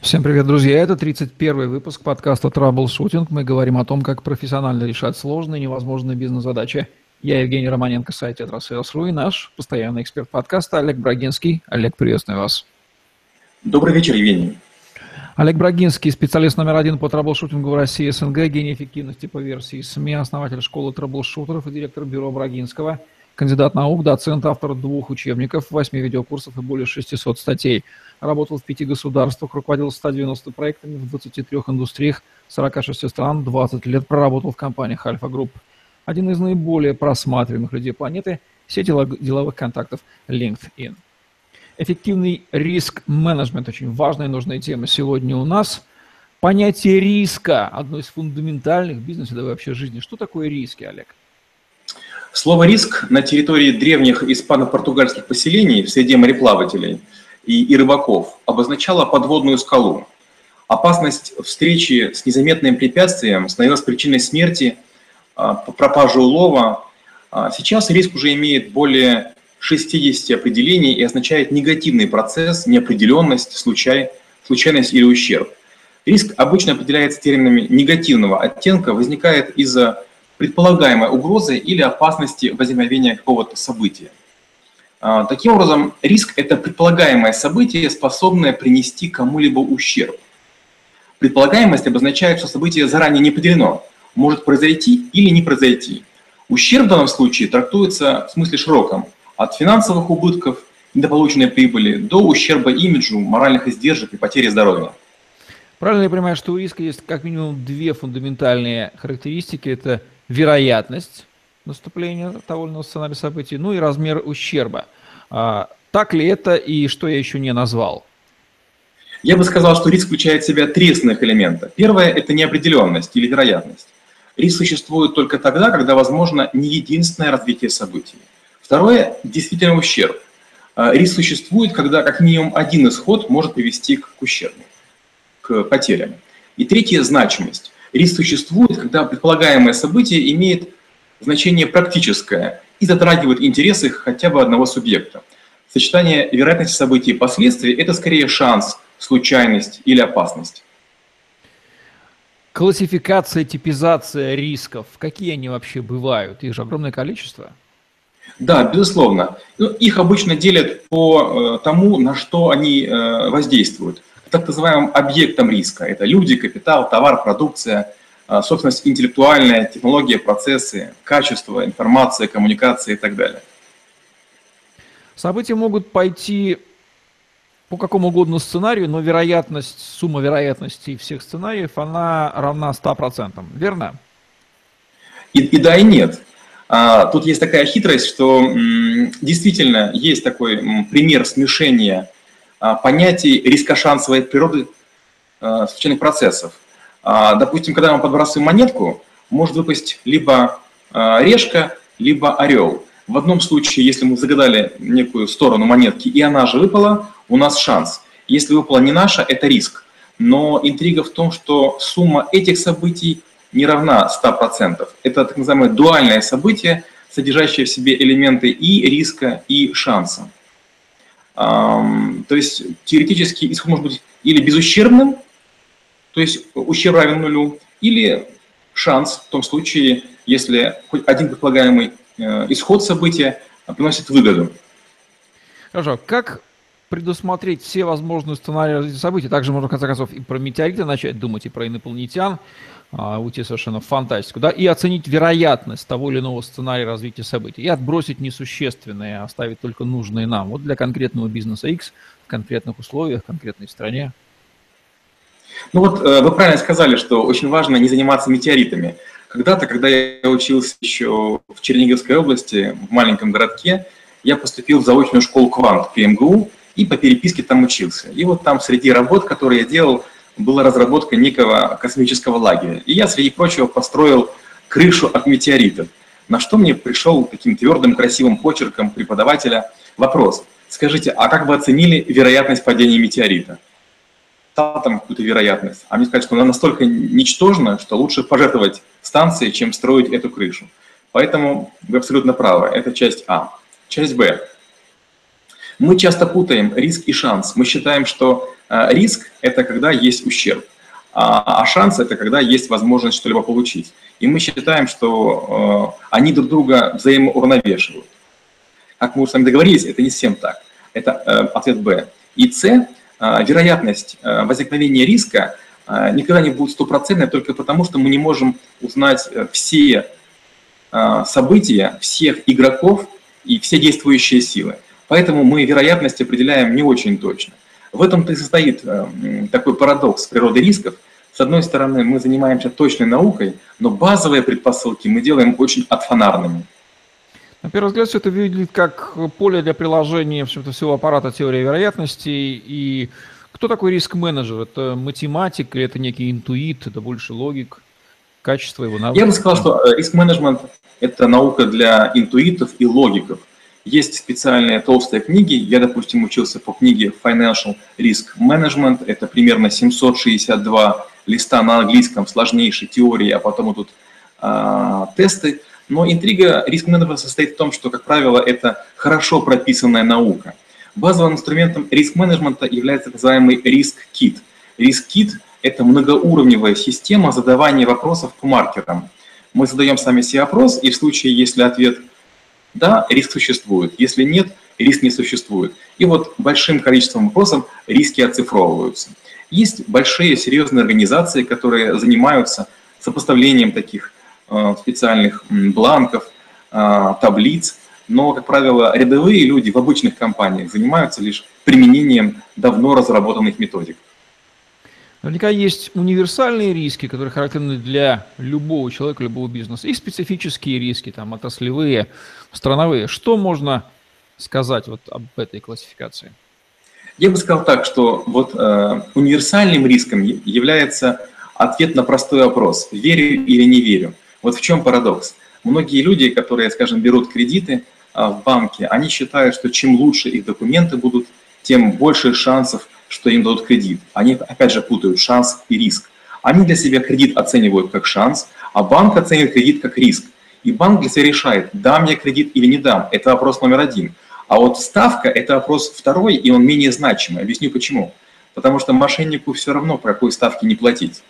Всем привет, друзья! Это 31 выпуск подкаста «Траблшутинг». Мы говорим о том, как профессионально решать сложные невозможные бизнес-задачи. Я Евгений Романенко, сайт «Tetrasales.ru» и наш постоянный эксперт подкаста Олег Брагинский. Олег, приветствую вас. Добрый вечер, Евгений. Олег Брагинский, специалист номер один по траблшутингу в России СНГ, гений эффективности по версии СМИ, основатель школы траблшутеров и директор бюро Брагинского – Кандидат наук, доцент, автор двух учебников, восьми видеокурсов и более 600 статей. Работал в пяти государствах, руководил 190 проектами в 23 индустриях, 46 стран, 20 лет проработал в компаниях Альфа Групп. Один из наиболее просматриваемых людей планеты – сеть деловых контактов LinkedIn. Эффективный риск-менеджмент – очень важная и нужная тема сегодня у нас. Понятие риска – одно из фундаментальных бизнеса, да вообще жизни. Что такое риски, Олег? Слово «риск» на территории древних испано-португальских поселений в среде мореплавателей и, и рыбаков обозначало подводную скалу. Опасность встречи с незаметным препятствием становилась причиной смерти, а, пропажи улова. А сейчас риск уже имеет более 60 определений и означает негативный процесс, неопределенность, случай, случайность или ущерб. Риск обычно определяется терминами негативного оттенка, возникает из-за предполагаемой угрозы или опасности возникновения какого-то события. А, таким образом, риск – это предполагаемое событие, способное принести кому-либо ущерб. Предполагаемость обозначает, что событие заранее не определено, может произойти или не произойти. Ущерб в данном случае трактуется в смысле широком, от финансовых убытков, недополученной прибыли до ущерба имиджу, моральных издержек и потери здоровья. Правильно я понимаю, что у риска есть как минимум две фундаментальные характеристики. Это вероятность наступления того или иного сценария событий, ну и размер ущерба. А, так ли это и что я еще не назвал? Я бы сказал, что риск включает в себя три основных элемента. Первое – это неопределенность или вероятность. Риск существует только тогда, когда возможно не единственное развитие событий. Второе – действительно ущерб. А, риск существует, когда как минимум один исход может привести к ущербу, к потерям. И третье – значимость. Риск существует, когда предполагаемое событие имеет значение практическое и затрагивает интересы хотя бы одного субъекта. Сочетание вероятности событий и последствий – это скорее шанс, случайность или опасность. Классификация, типизация рисков, какие они вообще бывают? Их же огромное количество. Да, безусловно. Ну, их обычно делят по э, тому, на что они э, воздействуют так называемым объектом риска. Это люди, капитал, товар, продукция, собственность интеллектуальная, технология, процессы, качество, информация, коммуникация и так далее. События могут пойти по какому угодно сценарию, но вероятность, сумма вероятностей всех сценариев, она равна 100%, верно? И, и да, и нет. А, тут есть такая хитрость, что м, действительно есть такой м, пример смешения а, понятий риска-шансовой природы а, случайных процессов. А, допустим, когда мы подбрасываем монетку, может выпасть либо решка, либо орел. В одном случае, если мы загадали некую сторону монетки, и она же выпала, у нас шанс. Если выпала не наша, это риск. Но интрига в том, что сумма этих событий не равна 100%. Это так называемое дуальное событие, содержащее в себе элементы и риска, и шанса. То есть теоретически исход может быть или безущербным, то есть ущерб равен нулю, или шанс в том случае, если хоть один предполагаемый э, исход события приносит выгоду. Хорошо. Как предусмотреть все возможные сценарии развития событий? Также можно, в конце концов, и про метеориты начать думать, и про инопланетян, а, уйти совершенно в фантастику, да, и оценить вероятность того или иного сценария развития событий, и отбросить несущественные, оставить только нужные нам, вот для конкретного бизнеса X, в конкретных условиях, в конкретной стране. Ну вот э, вы правильно сказали, что очень важно не заниматься метеоритами. Когда-то, когда я учился еще в Черниговской области, в маленьком городке, я поступил в заочную школу «Квант» при МГУ и по переписке там учился. И вот там среди работ, которые я делал, была разработка некого космического лагеря. И я, среди прочего, построил крышу от метеоритов. На что мне пришел таким твердым, красивым почерком преподавателя вопрос. Скажите, а как вы оценили вероятность падения метеорита? Стал там какую-то вероятность. А мне сказать, что она настолько ничтожна, что лучше пожертвовать станцией, чем строить эту крышу. Поэтому вы абсолютно правы. Это часть А. Часть Б. Мы часто путаем риск и шанс. Мы считаем, что риск – это когда есть ущерб, а, а шанс – это когда есть возможность что-либо получить. И мы считаем, что они друг друга взаимоуравновешивают. Как мы с вами договорились, это не совсем так. Это ответ Б. И С – вероятность возникновения риска никогда не будет стопроцентной только потому, что мы не можем узнать все события всех игроков и все действующие силы. Поэтому мы вероятность определяем не очень точно. В этом-то и состоит э, такой парадокс природы рисков. С одной стороны, мы занимаемся точной наукой, но базовые предпосылки мы делаем очень отфонарными. На первый взгляд, все это выглядит как поле для приложения в общем-то, всего аппарата теории вероятностей. И кто такой риск-менеджер? Это математик или это некий интуит, это больше логик, качество его навыков? Я бы сказал, что э, риск-менеджмент – это наука для интуитов и логиков – есть специальные толстые книги. Я, допустим, учился по книге Financial Risk Management. Это примерно 762 листа на английском, сложнейшей теории, а потом идут а, тесты. Но интрига риск-менеджмента состоит в том, что, как правило, это хорошо прописанная наука. Базовым инструментом риск-менеджмента является так называемый риск-кит. Риск-кит – это многоуровневая система задавания вопросов по маркерам. Мы задаем сами себе опрос, и в случае, если ответ – да, риск существует. Если нет, риск не существует. И вот большим количеством вопросов риски оцифровываются. Есть большие серьезные организации, которые занимаются сопоставлением таких специальных бланков, э, таблиц, но, как правило, рядовые люди в обычных компаниях занимаются лишь применением давно разработанных методик. Наверняка есть универсальные риски, которые характерны для любого человека, любого бизнеса, и специфические риски, там, отраслевые, страновые. Что можно сказать вот об этой классификации? Я бы сказал так, что вот э, универсальным риском является ответ на простой вопрос, верю или не верю. Вот в чем парадокс. Многие люди, которые, скажем, берут кредиты э, в банке, они считают, что чем лучше их документы будут, тем больше шансов что им дадут кредит. Они, опять же, путают шанс и риск. Они для себя кредит оценивают как шанс, а банк оценивает кредит как риск. И банк для себя решает, дам я кредит или не дам. Это вопрос номер один. А вот ставка – это вопрос второй, и он менее значимый. Объясню почему. Потому что мошеннику все равно, по какой ставке не платить.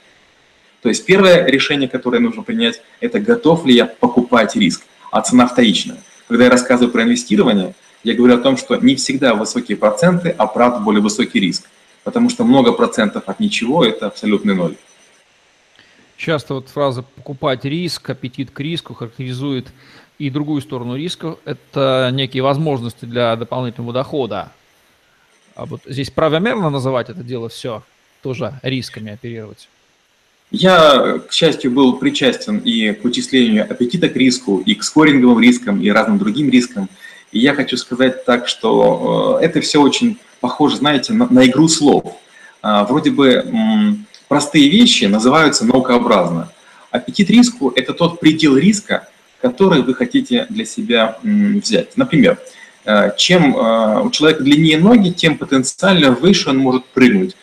То есть первое решение, которое нужно принять, это готов ли я покупать риск, а цена вторичная. Когда я рассказываю про инвестирование – я говорю о том, что не всегда высокие проценты, а правда более высокий риск. Потому что много процентов от ничего – это абсолютный ноль. Часто вот фраза «покупать риск», «аппетит к риску» характеризует и другую сторону риска. Это некие возможности для дополнительного дохода. А вот здесь правомерно называть это дело все тоже рисками оперировать? Я, к счастью, был причастен и к вычислению аппетита к риску, и к скоринговым рискам, и разным другим рискам – и я хочу сказать так, что э, это все очень похоже, знаете, на, на игру слов. А, вроде бы простые вещи называются наукообразно. Аппетит риску – это тот предел риска, который вы хотите для себя взять. Например, э, чем э, у человека длиннее ноги, тем потенциально выше он может прыгнуть,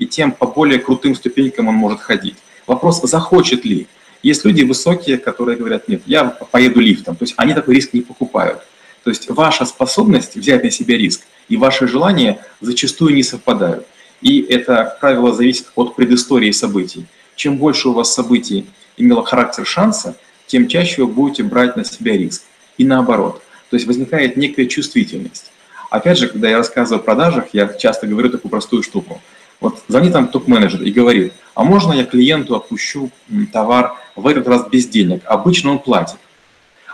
и тем по более крутым ступенькам он может ходить. Вопрос, захочет ли. Есть люди высокие, которые говорят, нет, я поеду лифтом. То есть они такой риск не покупают. То есть ваша способность взять на себя риск и ваши желания зачастую не совпадают. И это правило зависит от предыстории событий. Чем больше у вас событий имело характер шанса, тем чаще вы будете брать на себя риск. И наоборот. То есть возникает некая чувствительность. Опять же, когда я рассказываю о продажах, я часто говорю такую простую штуку. Вот звонит там топ-менеджер и говорит, а можно я клиенту отпущу товар в этот раз без денег? Обычно он платит.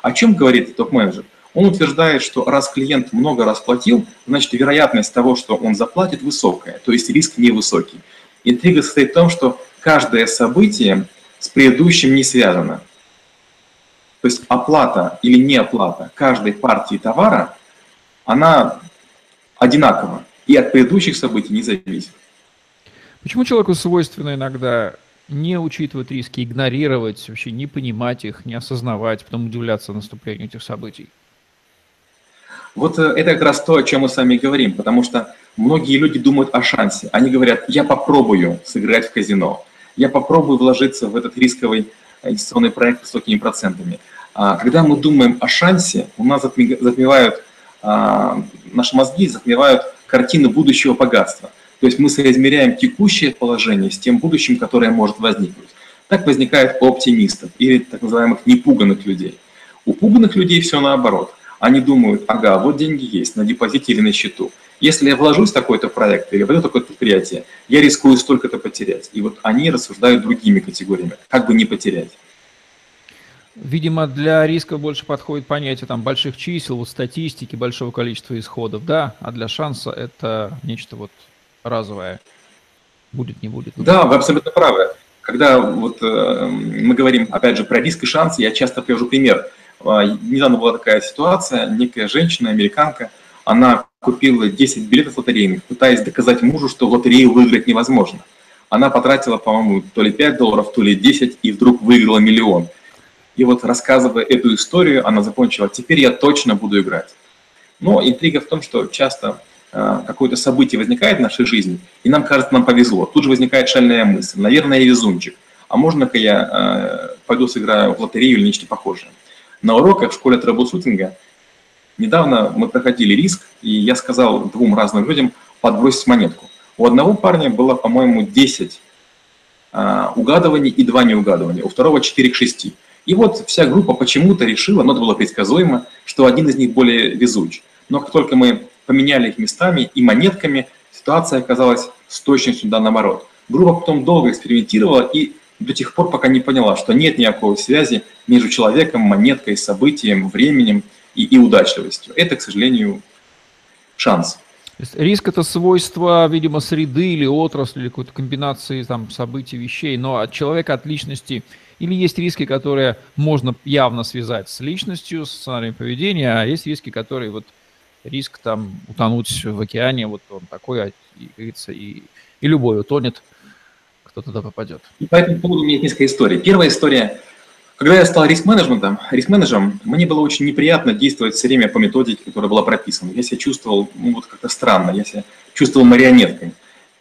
О чем говорит топ-менеджер? Он утверждает, что раз клиент много раз платил, значит вероятность того, что он заплатит, высокая, то есть риск невысокий. Интрига состоит в том, что каждое событие с предыдущим не связано. То есть оплата или неоплата каждой партии товара, она одинакова и от предыдущих событий не зависит. Почему человеку свойственно иногда не учитывать риски, игнорировать, вообще не понимать их, не осознавать, потом удивляться наступлению этих событий? Вот э, это как раз то, о чем мы с вами говорим, потому что многие люди думают о шансе. Они говорят, я попробую сыграть в казино, я попробую вложиться в этот рисковый инвестиционный проект с высокими процентами. А когда мы думаем о шансе, у нас затмевают, а, наши мозги затмевают картину будущего богатства. То есть мы соизмеряем текущее положение с тем будущим, которое может возникнуть. Так возникает у оптимистов или так называемых непуганных людей. У пуганных людей все наоборот. Они думают, ага, вот деньги есть на депозите или на счету. Если я вложусь в такой-то проект или в это такое предприятие, я рискую столько-то потерять. И вот они рассуждают другими категориями, как бы не потерять. Видимо, для риска больше подходит понятие там больших чисел, вот статистики, большого количества исходов, да, а для шанса это нечто вот разовое. Будет, не будет. Да, вы абсолютно правы. Когда вот э, мы говорим, опять же, про риск и шанс, я часто привожу пример. Э, недавно была такая ситуация, некая женщина, американка, она купила 10 билетов лотерейных, пытаясь доказать мужу, что в лотерею выиграть невозможно. Она потратила, по-моему, то ли 5 долларов, то ли 10, и вдруг выиграла миллион. И вот рассказывая эту историю, она закончила, теперь я точно буду играть. Но интрига в том, что часто какое-то событие возникает в нашей жизни, и нам кажется, нам повезло. Тут же возникает шальная мысль, наверное, я везунчик. А можно-ка я э, пойду сыграю в лотерею или нечто похожее? На уроках в школе трэблшутинга недавно мы проходили риск, и я сказал двум разным людям подбросить монетку. У одного парня было, по-моему, 10 э, угадываний и 2 неугадывания, у второго 4 к 6. И вот вся группа почему-то решила, но это было предсказуемо, что один из них более везуч. Но как только мы поменяли их местами и монетками, ситуация оказалась с точностью да наоборот. Группа потом долго экспериментировала и до тех пор, пока не поняла, что нет никакой связи между человеком, монеткой, событием, временем и, и удачливостью. Это, к сожалению, шанс. Риск – это свойство, видимо, среды или отрасли, или какой-то комбинации там, событий, вещей, но от человека, от личности – или есть риски, которые можно явно связать с личностью, с сценарием поведения, а есть риски, которые вот риск там утонуть в океане, вот он такой, а, и, и, и любой утонет, кто туда попадет. И по этому поводу у меня есть несколько историй. Первая история. Когда я стал риск-менеджментом, риск-менеджером, мне было очень неприятно действовать все время по методике, которая была прописана. Я себя чувствовал, ну, вот как-то странно, я себя чувствовал марионеткой.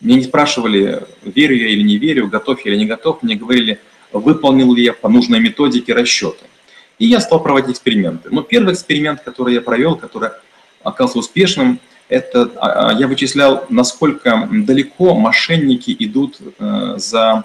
Меня не спрашивали, верю я или не верю, готов я или не готов. Мне говорили, выполнил ли я по нужной методике расчеты. И я стал проводить эксперименты. Но первый эксперимент, который я провел, который оказался успешным, это а, а, я вычислял, насколько далеко мошенники идут э, за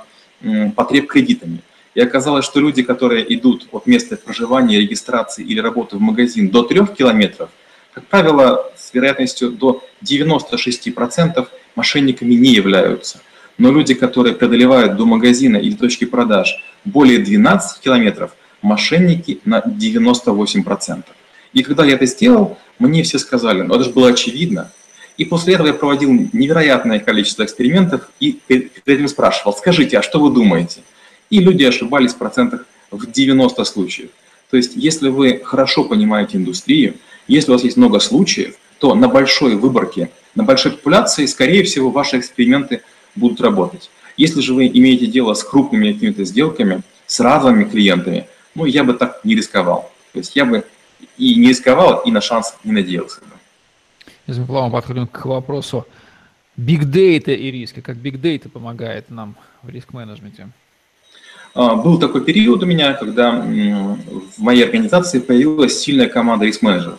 потреб кредитами. И оказалось, что люди, которые идут от места проживания, регистрации или работы в магазин до 3 километров, как правило, с вероятностью до 96% мошенниками не являются. Но люди, которые преодолевают до магазина или точки продаж более 12 километров, мошенники на 98%. И когда я это сделал, мне все сказали, ну это же было очевидно. И после этого я проводил невероятное количество экспериментов и перед этим спрашивал, скажите, а что вы думаете? И люди ошибались в процентах в 90 случаев. То есть, если вы хорошо понимаете индустрию, если у вас есть много случаев, то на большой выборке, на большой популяции, скорее всего, ваши эксперименты будут работать. Если же вы имеете дело с крупными какими-то сделками, с разовыми клиентами, ну, я бы так не рисковал. То есть я бы и не рисковал, и на шанс не надеялся. Если мы плавно подходим к вопросу big data и риски, как big data помогает нам в риск-менеджменте? А, был такой период у меня, когда в моей организации появилась сильная команда риск-менеджеров.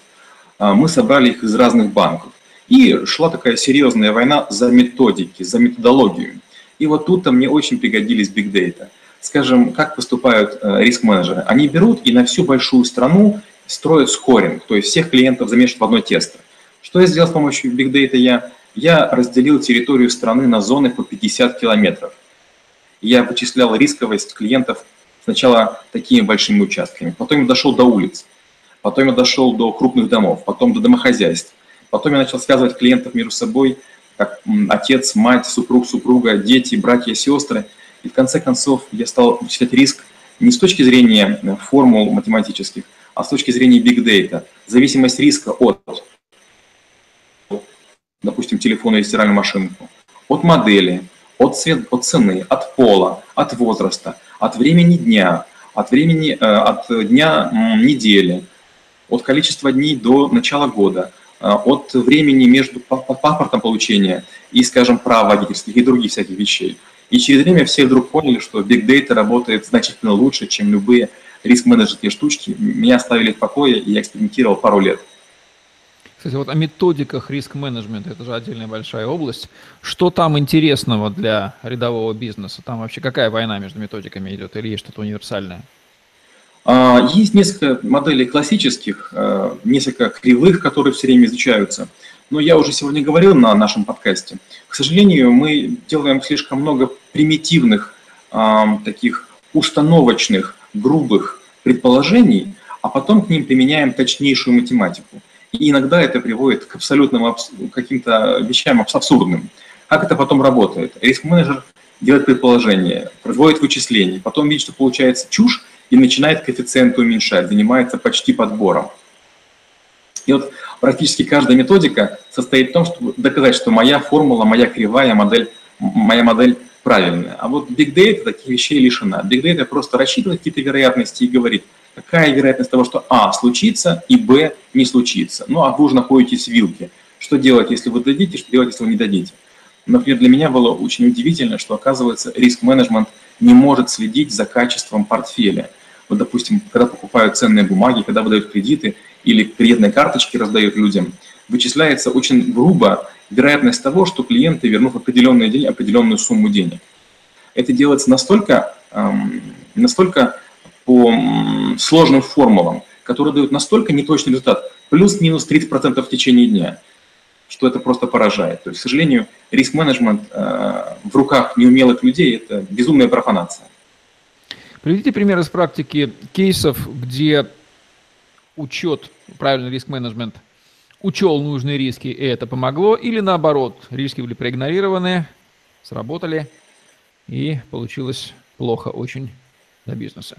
А, мы собрали их из разных банков. И шла такая серьезная война за методики, за методологию. И вот тут-то мне очень пригодились big data. Скажем, как поступают э, риск-менеджеры? Они берут и на всю большую страну строят скоринг, то есть всех клиентов замешивают в одно тесто. Что я сделал с помощью big data? Я, я разделил территорию страны на зоны по 50 километров. Я вычислял рисковость клиентов сначала такими большими участками, потом я дошел до улиц, потом я дошел до крупных домов, потом до домохозяйств, Потом я начал связывать клиентов между собой, как отец, мать, супруг, супруга, дети, братья, сестры. И в конце концов я стал вычислять риск не с точки зрения э, формул математических, а с точки зрения big data. Зависимость риска от, допустим, телефона или стиральную машинку, от модели, от, цвет, от цены, от пола, от возраста, от времени дня, от времени, э, от дня недели, от количества дней до начала года – Э, от времени между паспортом получения и, скажем, прав водительских и других всяких вещей. И через время все вдруг поняли, что Big Data работает значительно лучше, чем любые риск-менеджерские штучки. Меня оставили в покое, и я экспериментировал пару лет. Кстати, вот о методиках риск-менеджмента, это же отдельная большая область. Что там интересного для рядового бизнеса? Там вообще какая война между методиками идет или есть что-то универсальное? А, есть несколько моделей классических, э, несколько кривых, которые все время изучаются. Но я уже сегодня говорил на нашем подкасте. К сожалению, мы делаем слишком много примитивных, таких установочных, грубых предположений, а потом к ним применяем точнейшую математику. И иногда это приводит к абсолютным каким-то вещам абсурдным. Как это потом работает? Риск-менеджер делает предположение, производит вычисления, потом видит, что получается чушь, и начинает коэффициенты уменьшать, занимается почти подбором. И вот практически каждая методика состоит в том, чтобы доказать, что моя формула, моя кривая модель, моя модель правильная. А вот Big Data таких вещей лишена. Big Data просто рассчитывает какие-то вероятности и говорит, какая вероятность того, что А случится и Б не случится. Ну, а вы уже находитесь в вилке. Что делать, если вы дадите, что делать, если вы не дадите. Например, для меня было очень удивительно, что, оказывается, риск-менеджмент не может следить за качеством портфеля. Вот, допустим, когда покупают ценные бумаги, когда выдают кредиты или кредитные карточки раздают людям, вычисляется очень грубо вероятность того, что клиенты вернут в определенный день определенную сумму денег. Это делается настолько, эм, настолько по сложным формулам, которые дают настолько неточный результат, плюс-минус 30% в течение дня, что это просто поражает. То есть, к сожалению, риск-менеджмент э, в руках неумелых людей – это безумная профанация. Приведите пример из практики кейсов, где учет, правильный риск-менеджмент, учел нужные риски, и это помогло, или наоборот, риски были проигнорированы, сработали, и получилось плохо очень для бизнеса.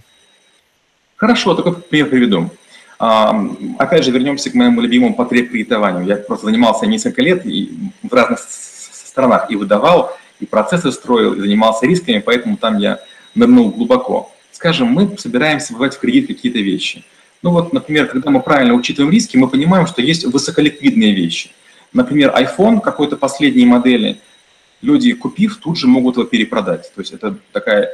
Хорошо, такой пример приведу. А, опять же, вернемся к моему любимому потреб кредитованию. Я просто занимался несколько лет и в разных странах и выдавал, и процессы строил, и занимался рисками, поэтому там я нырнул глубоко. Скажем, мы собираемся бывать в кредит какие-то вещи. Ну вот, например, когда мы правильно учитываем риски, мы понимаем, что есть высоколиквидные вещи. Например, iPhone какой-то последней модели, люди, купив, тут же могут его перепродать. То есть это такое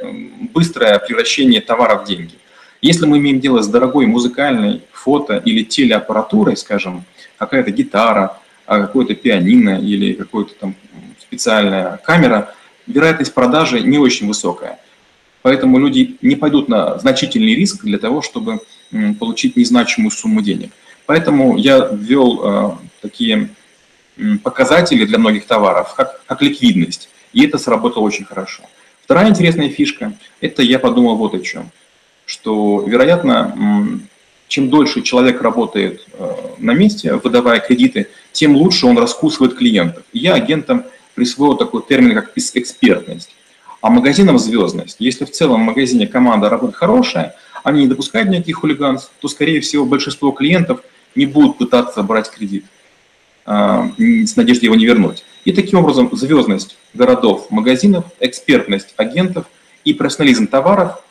быстрое превращение товара в деньги. Если мы имеем дело с дорогой музыкальной фото или телеаппаратурой, скажем, какая-то гитара, а какое-то пианино или какая-то там специальная камера, вероятность продажи не очень высокая. Поэтому люди не пойдут на значительный риск для того, чтобы получить незначимую сумму денег. Поэтому я ввел э, такие показатели для многих товаров, как, как ликвидность. И это сработало очень хорошо. Вторая интересная фишка – это я подумал вот о чем. Что, вероятно, чем дольше человек работает э, на месте, выдавая кредиты, тем лучше он раскусывает клиентов. И я агентам присвоил такой термин, как экспертность а магазинам звездность. Если в целом в магазине команда работает хорошая, они не допускают никаких хулиганств, то, скорее всего, большинство клиентов не будут пытаться брать кредит а, с надеждой его не вернуть. И таким образом звездность городов, магазинов, экспертность агентов и профессионализм товаров,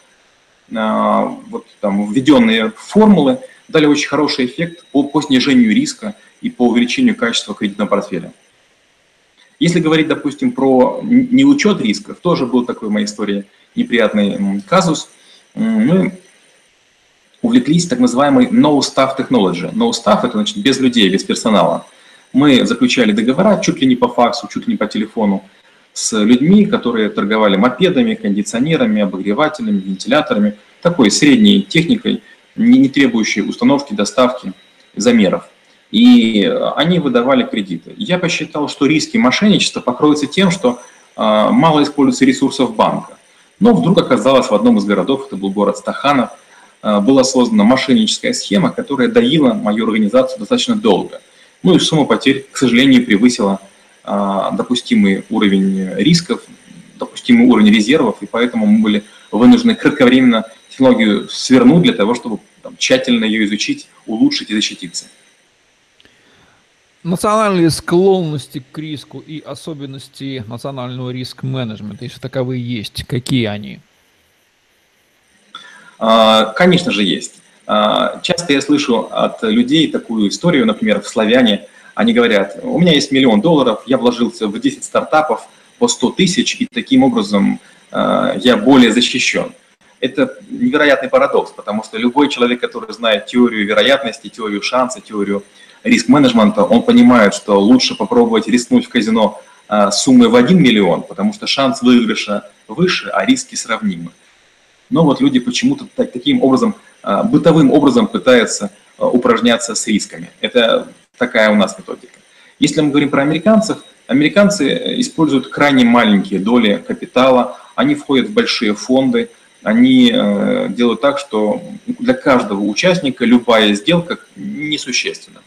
а, вот там введенные формулы дали очень хороший эффект по, по снижению риска и по увеличению качества кредитного портфеля. Если говорить, допустим, про неучет рисков, тоже был такой в моей истории неприятный казус. Мы увлеклись так называемой no staff technology. No staff – это значит без людей, без персонала. Мы заключали договора чуть ли не по факсу, чуть ли не по телефону с людьми, которые торговали мопедами, кондиционерами, обогревателями, вентиляторами, такой средней техникой, не требующей установки, доставки, замеров и они выдавали кредиты. Я посчитал, что риски мошенничества покроются тем, что а, мало используется ресурсов банка. Но вдруг оказалось в одном из городов, это был город Стаханов, была создана мошенническая схема, которая доила мою организацию достаточно долго. Ну и сумма потерь, к сожалению, превысила а, допустимый уровень рисков, допустимый уровень резервов, и поэтому мы были вынуждены кратковременно технологию свернуть для того, чтобы там, тщательно ее изучить, улучшить и защититься. Национальные склонности к риску и особенности национального риск-менеджмента, если таковые есть, какие они? А, конечно же, есть. А, часто я слышу от людей такую историю, например, в «Славяне», они говорят, у меня есть миллион долларов, я вложился в 10 стартапов по 100 тысяч, и таким образом а, я более защищен. это невероятный парадокс, потому что любой человек, который знает теорию вероятности, теорию шанса, теорию риск-менеджмента, он понимает, что лучше попробовать рискнуть в казино суммой в 1 миллион, потому что шанс выигрыша выше, а риски сравнимы. Но вот люди почему-то таким образом, а, бытовым образом пытаются а, упражняться с рисками. Это такая у нас методика. Если мы говорим про американцев, американцы э, используют крайне маленькие доли капитала, они входят в большие фонды, они э, делают так, что для каждого участника любая сделка несущественна.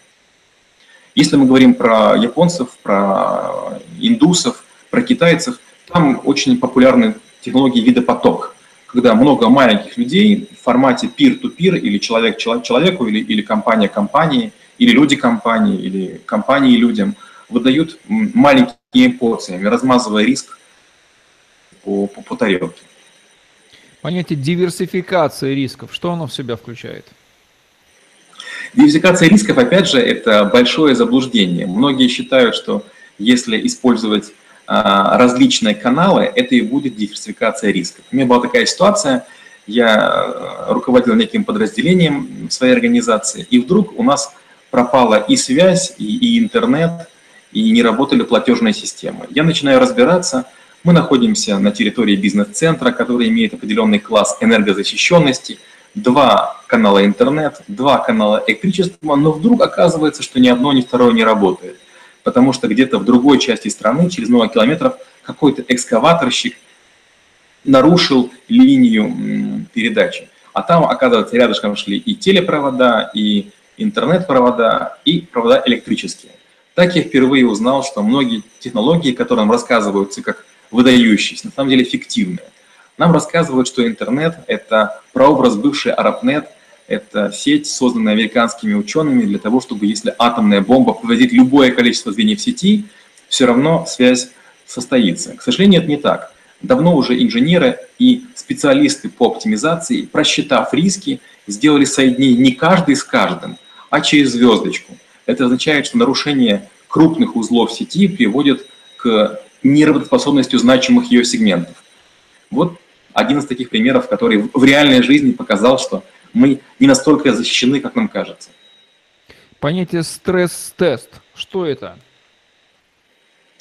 Если мы говорим про японцев, про индусов, про китайцев, там очень популярны технологии вида поток, когда много маленьких людей в формате peer-to-peer или человек человеку, или, или компания компании, или люди компании, или компании людям выдают маленькими порциями, размазывая риск по, по, по тарелке. Понятие диверсификации рисков, что оно в себя включает? Диверсификация рисков, опять же, это большое заблуждение. Многие считают, что если использовать различные каналы, это и будет диверсификация рисков. У меня была такая ситуация, я а, руководил неким подразделением своей организации, и вдруг у нас пропала и связь, и, и интернет, и не работали платежные системы. Я начинаю разбираться, мы находимся на территории бизнес-центра, который имеет определенный класс энергозащищенности, два канала интернет, два канала электричества, но вдруг оказывается, что ни одно, ни второе не работает. Потому что где-то в другой части страны, через много километров, какой-то экскаваторщик нарушил линию передачи. А там, оказывается, рядышком шли и телепровода, и интернет-провода, и провода электрические. Так я впервые узнал, что многие технологии, которые нам рассказываются как выдающиеся, на самом деле фиктивные. Нам рассказывают, что интернет – это прообраз бывшей Арабнет, это сеть, созданная американскими учеными для того, чтобы если атомная бомба повредит любое количество звеньев сети, все равно связь состоится. К сожалению, это не так. Давно уже инженеры и специалисты по оптимизации, просчитав риски, сделали соединение не каждый с каждым, а через звездочку. Это означает, что нарушение крупных узлов сети приводит к неработоспособностью значимых ее сегментов. Вот один из таких примеров, который в реальной жизни показал, что мы не настолько защищены, как нам кажется. Понятие стресс-тест. Что это?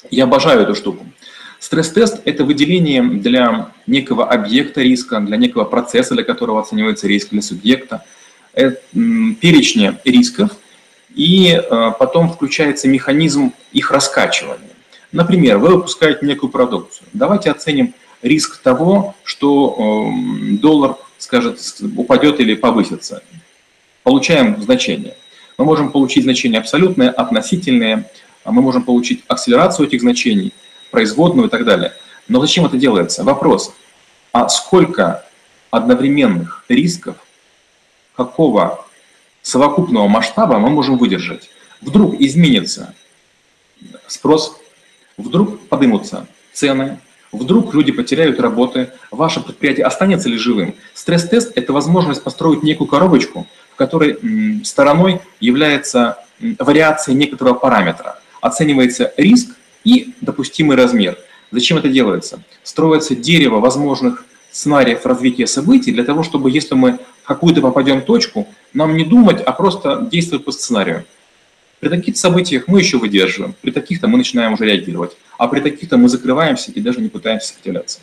Я обожаю эту штуку. Стресс-тест – это выделение для некого объекта риска, для некого процесса, для которого оценивается риск, для субъекта, перечня рисков, и э, потом включается механизм их раскачивания. Например, вы выпускаете некую продукцию. Давайте оценим риск того, что эм, доллар, скажет, упадет или повысится. Получаем значение. Мы можем получить значение абсолютное, относительное, а мы можем получить акселерацию этих значений, производную и так далее. Но зачем это делается? Вопрос, а сколько одновременных рисков, какого совокупного масштаба мы можем выдержать? Вдруг изменится спрос, вдруг поднимутся цены, Вдруг люди потеряют работы, ваше предприятие останется ли живым? Стресс-тест – это возможность построить некую коробочку, в которой стороной является вариация некоторого параметра. Оценивается риск и допустимый размер. Зачем это делается? Строится дерево возможных сценариев развития событий для того, чтобы если мы в какую-то попадем точку, нам не думать, а просто действовать по сценарию. При таких событиях мы еще выдерживаем, при таких-то мы начинаем уже реагировать, а при таких-то мы закрываемся и даже не пытаемся сопротивляться.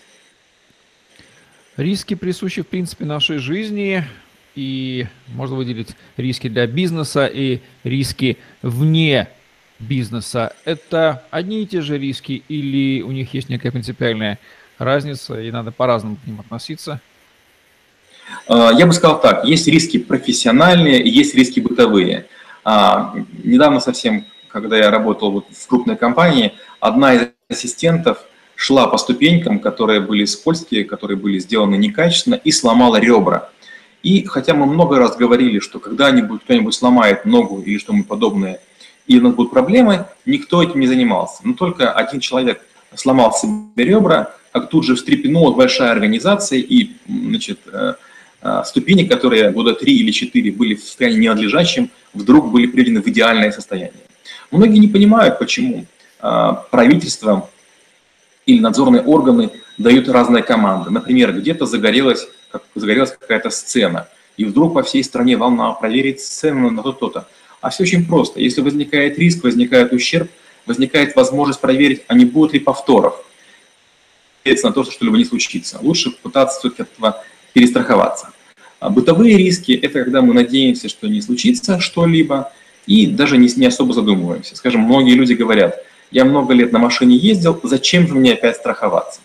Риски присущи, в принципе, нашей жизни, и можно выделить риски для бизнеса и риски вне бизнеса. Это одни и те же риски или у них есть некая принципиальная разница, и надо по-разному к ним относиться? А, я бы сказал так, есть риски профессиональные, есть риски бытовые – а, недавно совсем, когда я работал вот в крупной компании, одна из ассистентов шла по ступенькам, которые были скользкие, которые были сделаны некачественно, и сломала ребра. И хотя мы много раз говорили, что когда-нибудь кто-нибудь сломает ногу или что-нибудь подобное, и у нас будут проблемы, никто этим не занимался. Но только один человек сломал себе ребра, как тут же встрепенулась большая организация, и значит, э, ступени, которые года три или четыре были в состоянии ненадлежащем, вдруг были приведены в идеальное состояние. Многие не понимают, почему а, правительство или надзорные органы дают разные команды. Например, где-то загорелась, как, загорелась какая-то сцена, и вдруг по всей стране волна проверить сцену на то-то-то. А все очень просто. Если возникает риск, возникает ущерб, возникает возможность проверить, а не будет ли повторов. На то, что что-либо не случится. Лучше пытаться все-таки этого перестраховаться. А бытовые риски – это когда мы надеемся, что не случится что-либо, и даже не, не особо задумываемся. Скажем, многие люди говорят, я много лет на машине ездил, зачем же мне опять страховаться?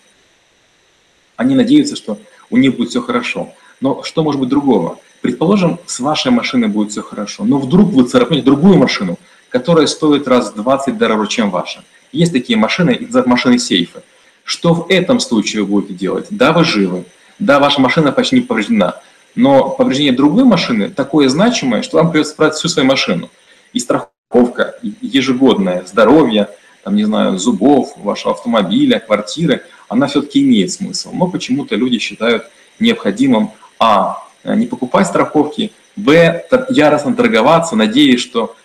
Они надеются, что у них будет все хорошо. Но что может быть другого? Предположим, с вашей машиной будет все хорошо, но вдруг вы царапнете другую машину, которая стоит раз в 20 дороже, чем ваша. Есть такие машины, их называют машины сейфы. Что в этом случае вы будете делать? Да, вы живы, да, ваша машина почти не повреждена, но повреждение другой машины такое значимое, что вам придется брать всю свою машину. И страховка ежегодная, здоровье, там, не знаю, зубов, вашего автомобиля, квартиры, она все-таки имеет смысл. Но почему-то люди считают необходимым, а, не покупать страховки, б, яростно торговаться, надеясь, что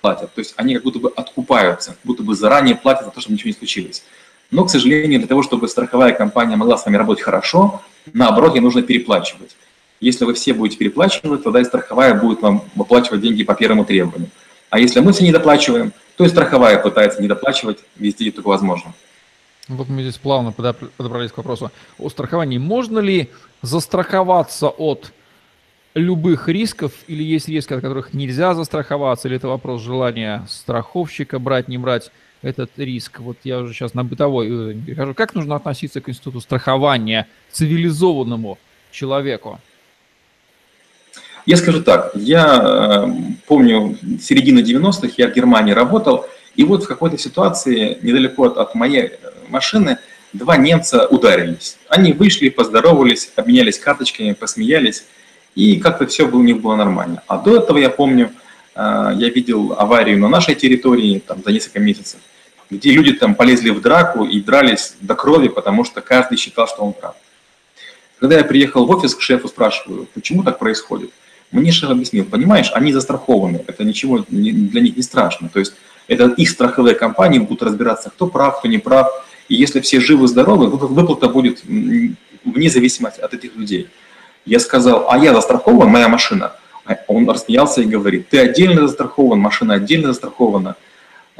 платят. То есть они как будто бы откупаются, как будто бы заранее платят за то, чтобы ничего не случилось. Но, к сожалению, для того, чтобы страховая компания могла с вами работать хорошо, наоборот, ей нужно переплачивать. Если вы все будете переплачивать, тогда и страховая будет вам выплачивать деньги по первому требованию. А если мы все не доплачиваем, то и страховая пытается не доплачивать везде, где только возможно. Вот мы здесь плавно подобрались к вопросу о страховании. Можно ли застраховаться от любых рисков или есть риски, от которых нельзя застраховаться, или это вопрос желания страховщика брать, не брать этот риск? Вот я уже сейчас на бытовой э, перехожу. Как нужно относиться к институту страхования цивилизованному человеку? Я скажу так, я э, помню середину 90-х, я в Германии работал, и вот в какой-то ситуации недалеко от, от моей э, машины два немца ударились. Они вышли, поздоровались, обменялись карточками, посмеялись, и как-то все было, у них было нормально. А до этого я помню, э, я видел аварию на нашей территории там, за несколько месяцев, где люди там полезли в драку и дрались до крови, потому что каждый считал, что он прав. Когда я приехал в офис к шефу, спрашиваю, почему так происходит? Мне шеф объяснил, понимаешь, они застрахованы, это ничего для них не страшно. То есть это их страховые компании будут разбираться, кто прав, кто не прав. И если все живы, здоровы, выплата будет вне зависимости от этих людей. Я сказал, а я застрахован, моя машина. А он рассмеялся и говорит, ты отдельно застрахован, машина отдельно застрахована.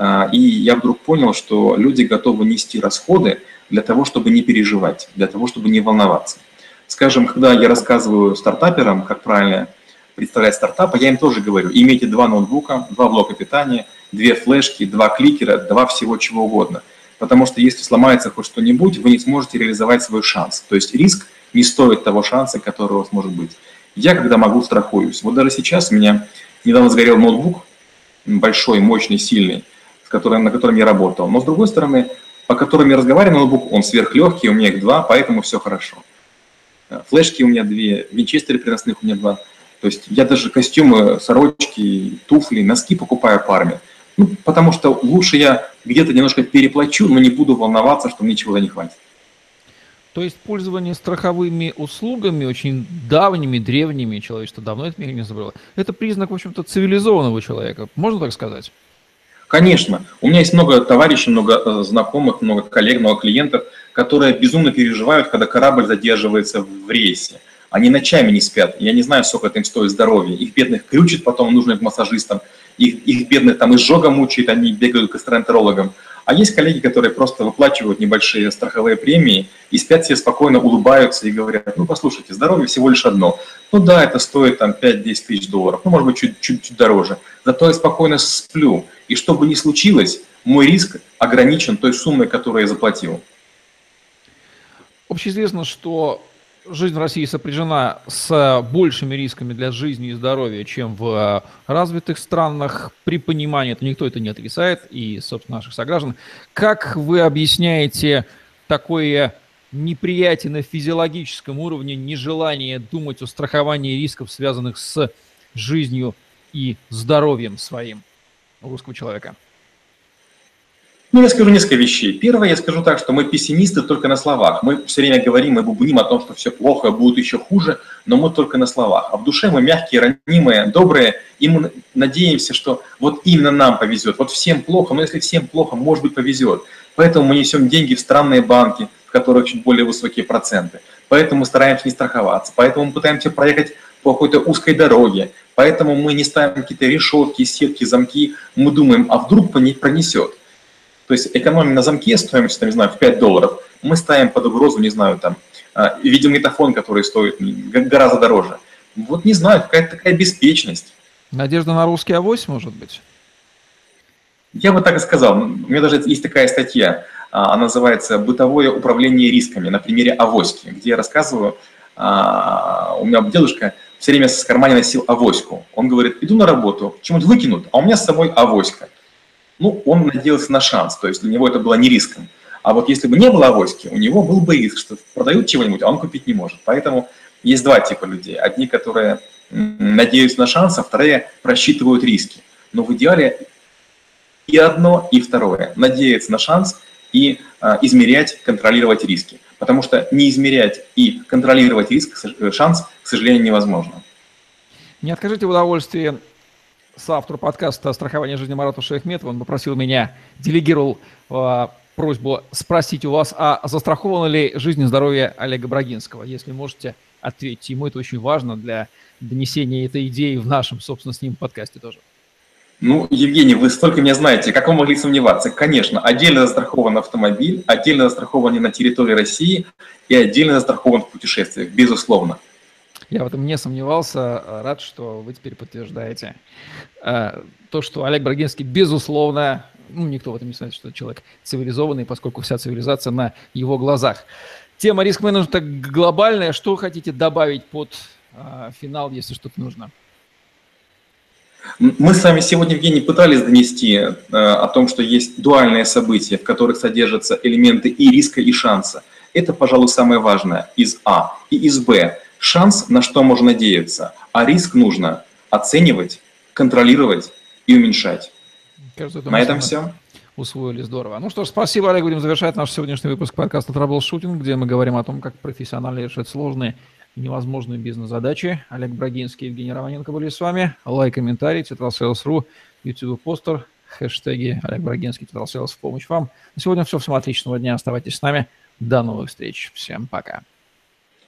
А, и я вдруг понял, что люди готовы нести расходы для того, чтобы не переживать, для того, чтобы не волноваться. Скажем, когда я рассказываю стартаперам, как правильно представлять стартапы, я им тоже говорю, имейте два ноутбука, два блока питания, две флешки, два кликера, два всего чего угодно. Потому что если сломается хоть что-нибудь, вы не сможете реализовать свой шанс. То есть риск не стоит того шанса, который у вас может быть. Я, когда могу, страхуюсь. Вот даже сейчас у меня недавно сгорел ноутбук, большой, мощный, сильный, с которым, на котором я работал. Но с другой стороны, по которым я разговариваю, ноутбук, он сверхлегкий, у меня их два, поэтому все хорошо. Флешки у меня две, винчестеры переносных у меня два. То есть я даже костюмы, сорочки, туфли, носки покупаю парами. Ну, потому что лучше я где-то немножко переплачу, но не буду волноваться, что мне чего-то не хватит. То есть пользование страховыми услугами, очень давними, древними, человечество давно это не забрало, это признак, в общем-то, цивилизованного человека. Можно так сказать? Конечно. У меня есть много товарищей, много э, знакомых, много коллег, много клиентов, которые безумно переживают, когда корабль задерживается в рейсе. Они ночами не спят. Я не знаю, сколько это им стоит здоровья. Их бедных крючит потом, нужно к массажистам. Их, их бедных там изжога мучает, они бегают к гастроэнтерологам. А есть коллеги, которые просто выплачивают небольшие страховые премии и спят себе спокойно, улыбаются и говорят, ну, послушайте, здоровье всего лишь одно. Ну да, это стоит там 5-10 тысяч долларов, ну, может быть, чуть-чуть дороже. Зато я спокойно сплю. И что бы ни случилось, мой риск ограничен той суммой, которую я заплатил. Общеизвестно, что жизнь России сопряжена с большими рисками для жизни и здоровья, чем в развитых странах. При понимании, это никто это не отрицает, и, собственно, наших сограждан. Как вы объясняете такое неприятие на физиологическом уровне, нежелание думать о страховании рисков, связанных с жизнью и здоровьем своим русского человека? Ну, я скажу несколько вещей. Первое, я скажу так, что мы пессимисты только на словах. Мы все время говорим, мы бубним о том, что все плохо, будет еще хуже, но мы только на словах. А в душе мы мягкие, ранимые, добрые, и мы надеемся, что вот именно нам повезет. Вот всем плохо, но если всем плохо, может быть, повезет. Поэтому мы несем деньги в странные банки, в которых чуть более высокие проценты. Поэтому мы стараемся не страховаться. Поэтому мы пытаемся проехать по какой-то узкой дороге. Поэтому мы не ставим какие-то решетки, сетки, замки. Мы думаем, а вдруг пронесет. То есть экономим на замке стоимостью, не знаю, в 5 долларов. Мы ставим под угрозу, не знаю, там, а, видеомагнитофон, который стоит гораздо дороже. Вот не знаю, какая-то такая беспечность. Надежда на русский авось, может быть? Я бы так и сказал. У меня даже есть такая статья, а, она называется «Бытовое управление рисками» на примере авоськи, где я рассказываю, а, у меня дедушка все время с кармане носил авоську. Он говорит, иду на работу, чем-нибудь выкинут, а у меня с собой авоська. Ну, он надеялся на шанс, то есть для него это было не риском. А вот если бы не было авоськи, у него был бы риск, что продают чего-нибудь, а он купить не может. Поэтому есть два типа людей. Одни, которые надеются на шанс, а вторые просчитывают риски. Но в идеале и одно, и второе. Надеяться на шанс и а, измерять, контролировать риски. Потому что не измерять и контролировать риск, шанс, к сожалению, невозможно. Не откажите в удовольствии соавтору подкаста «Страхование жизни» Марату Шейхметову. Он попросил меня, делегировал э, просьбу спросить у вас, а застраховано ли жизнь и здоровье Олега Брагинского? Если можете, ответьте. Ему это очень важно для донесения этой идеи в нашем, собственно, с ним подкасте тоже. Ну, Евгений, вы столько меня знаете, как вы могли сомневаться? Конечно, отдельно застрахован автомобиль, отдельно застрахован на территории России и отдельно застрахован в путешествиях, безусловно. Я в этом не сомневался, рад, что вы теперь подтверждаете. Э, то, что Олег Брагинский, безусловно, ну, никто в этом не знает, что человек цивилизованный, поскольку вся цивилизация на его глазах. Тема риск-менеджмента глобальная. Что хотите добавить под э, финал, если что-то нужно? Мы с вами сегодня, Евгений, пытались донести э, о том, что есть дуальные события, в которых содержатся элементы и риска, и шанса. Это, пожалуй, самое важное из А. И из Б. Шанс, на что можно надеяться, а риск нужно оценивать, контролировать и уменьшать. Кажется, на этом все. Усвоили здорово. Ну что ж, спасибо, Олег. Будем завершать наш сегодняшний выпуск подкаста «Траблшутинг», где мы говорим о том, как профессионально решать сложные невозможные бизнес-задачи. Олег Брагинский, Евгений Романенко были с вами. Лайк, комментарий, Tetrasales.ru, YouTube постер, хэштеги Олег Брагинский, Tetrasales в помощь вам. На сегодня все. Всем отличного дня. Оставайтесь с нами. До новых встреч. Всем пока.